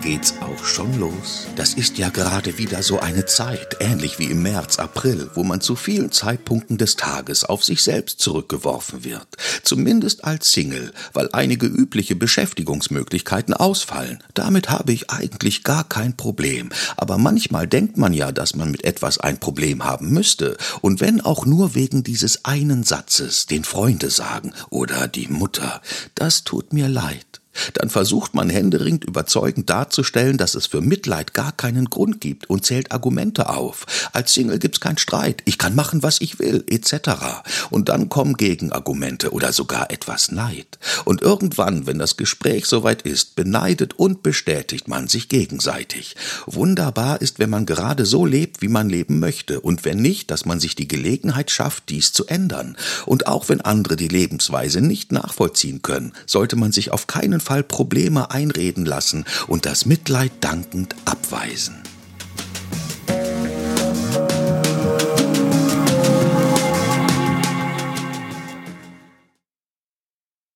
geht's auch schon los. Das ist ja gerade wieder so eine Zeit, ähnlich wie im März, April, wo man zu vielen Zeitpunkten des Tages auf sich selbst zurückgeworfen wird. Zumindest als Single, weil einige übliche Beschäftigungsmöglichkeiten ausfallen. Damit habe ich eigentlich gar kein Problem. Aber manchmal denkt man ja, dass man mit etwas ein Problem haben müsste. Und wenn auch nur wegen dieses einen Satzes, den Freunde sagen oder die Mutter. Das tut mir leid dann versucht man händeringend überzeugend darzustellen, dass es für Mitleid gar keinen Grund gibt und zählt Argumente auf. Als Single gibt's keinen Streit, ich kann machen, was ich will, etc. Und dann kommen Gegenargumente oder sogar etwas Neid. Und irgendwann, wenn das Gespräch soweit ist, beneidet und bestätigt man sich gegenseitig. Wunderbar ist, wenn man gerade so lebt, wie man leben möchte, und wenn nicht, dass man sich die Gelegenheit schafft, dies zu ändern. Und auch wenn andere die Lebensweise nicht nachvollziehen können, sollte man sich auf keinen Fall Probleme einreden lassen und das Mitleid dankend abweisen.